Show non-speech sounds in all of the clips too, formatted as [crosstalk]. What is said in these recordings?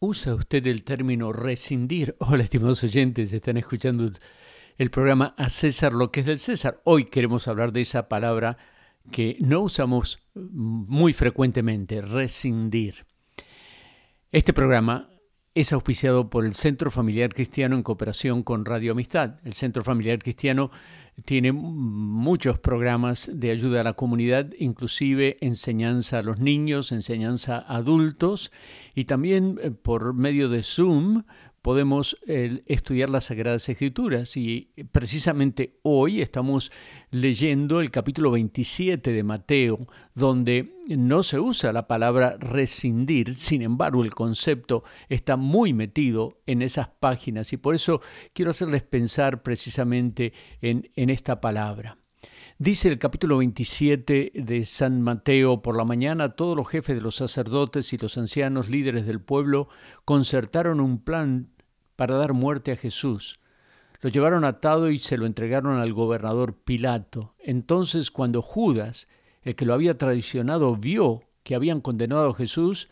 ¿Usa usted el término rescindir? [laughs] Hola, estimados oyentes, están escuchando el programa A César lo que es del César. Hoy queremos hablar de esa palabra que no usamos muy frecuentemente, rescindir. Este programa es auspiciado por el Centro Familiar Cristiano en cooperación con Radio Amistad. El Centro Familiar Cristiano tiene muchos programas de ayuda a la comunidad, inclusive enseñanza a los niños, enseñanza a adultos y también eh, por medio de Zoom podemos estudiar las Sagradas Escrituras. Y precisamente hoy estamos leyendo el capítulo 27 de Mateo, donde no se usa la palabra rescindir, sin embargo el concepto está muy metido en esas páginas. Y por eso quiero hacerles pensar precisamente en, en esta palabra. Dice el capítulo 27 de San Mateo, por la mañana todos los jefes de los sacerdotes y los ancianos líderes del pueblo concertaron un plan para dar muerte a Jesús. Lo llevaron atado y se lo entregaron al gobernador Pilato. Entonces cuando Judas, el que lo había traicionado, vio que habían condenado a Jesús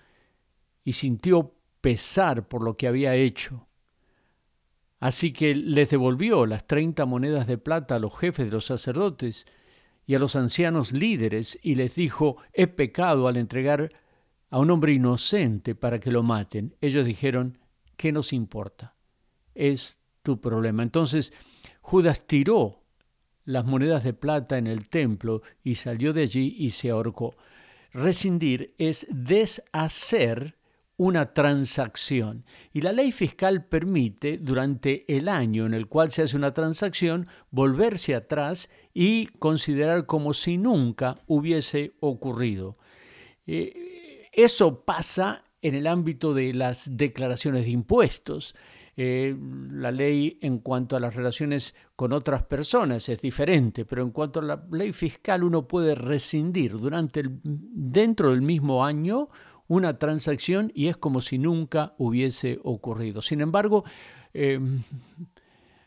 y sintió pesar por lo que había hecho. Así que les devolvió las treinta monedas de plata a los jefes de los sacerdotes y a los ancianos líderes y les dijo, he pecado al entregar a un hombre inocente para que lo maten. Ellos dijeron, ¿qué nos importa? Es tu problema. Entonces Judas tiró las monedas de plata en el templo y salió de allí y se ahorcó. Rescindir es deshacer una transacción. Y la ley fiscal permite, durante el año en el cual se hace una transacción, volverse atrás y considerar como si nunca hubiese ocurrido. Eh, eso pasa en el ámbito de las declaraciones de impuestos. Eh, la ley en cuanto a las relaciones con otras personas es diferente, pero en cuanto a la ley fiscal uno puede rescindir durante el, dentro del mismo año una transacción y es como si nunca hubiese ocurrido. Sin embargo, eh,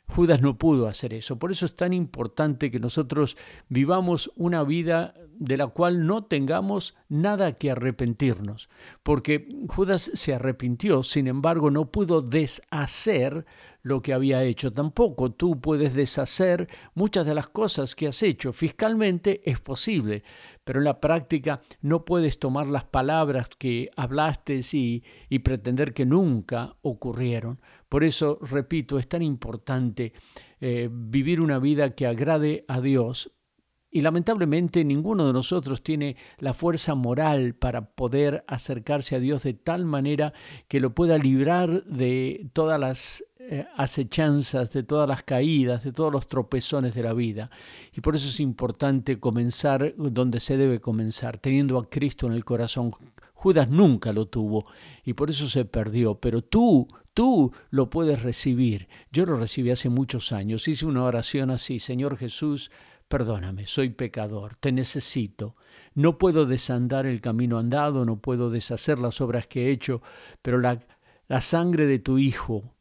Judas no pudo hacer eso. Por eso es tan importante que nosotros vivamos una vida de la cual no tengamos nada que arrepentirnos. Porque Judas se arrepintió, sin embargo no pudo deshacer lo que había hecho. Tampoco tú puedes deshacer muchas de las cosas que has hecho. Fiscalmente es posible, pero en la práctica no puedes tomar las palabras que hablaste y, y pretender que nunca ocurrieron. Por eso, repito, es tan importante eh, vivir una vida que agrade a Dios, y lamentablemente ninguno de nosotros tiene la fuerza moral para poder acercarse a Dios de tal manera que lo pueda librar de todas las eh, acechanzas, de todas las caídas, de todos los tropezones de la vida. Y por eso es importante comenzar donde se debe comenzar, teniendo a Cristo en el corazón. Judas nunca lo tuvo y por eso se perdió, pero tú, tú lo puedes recibir. Yo lo recibí hace muchos años, hice una oración así, Señor Jesús, Perdóname, soy pecador, te necesito. No puedo desandar el camino andado, no puedo deshacer las obras que he hecho, pero la, la sangre de tu Hijo,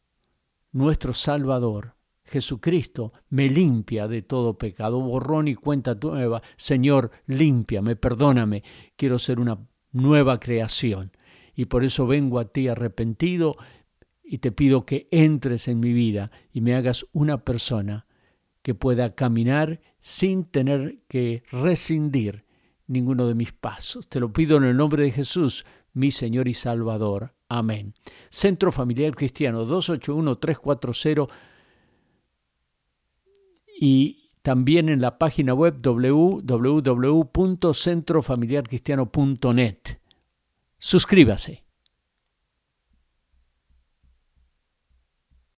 nuestro Salvador, Jesucristo, me limpia de todo pecado. Borrón y cuenta nueva. Señor, límpiame, perdóname. Quiero ser una nueva creación. Y por eso vengo a ti arrepentido y te pido que entres en mi vida y me hagas una persona que pueda caminar sin tener que rescindir ninguno de mis pasos. Te lo pido en el nombre de Jesús, mi Señor y Salvador. Amén. Centro Familiar Cristiano 281-340 y también en la página web www.centrofamiliarcristiano.net. Suscríbase.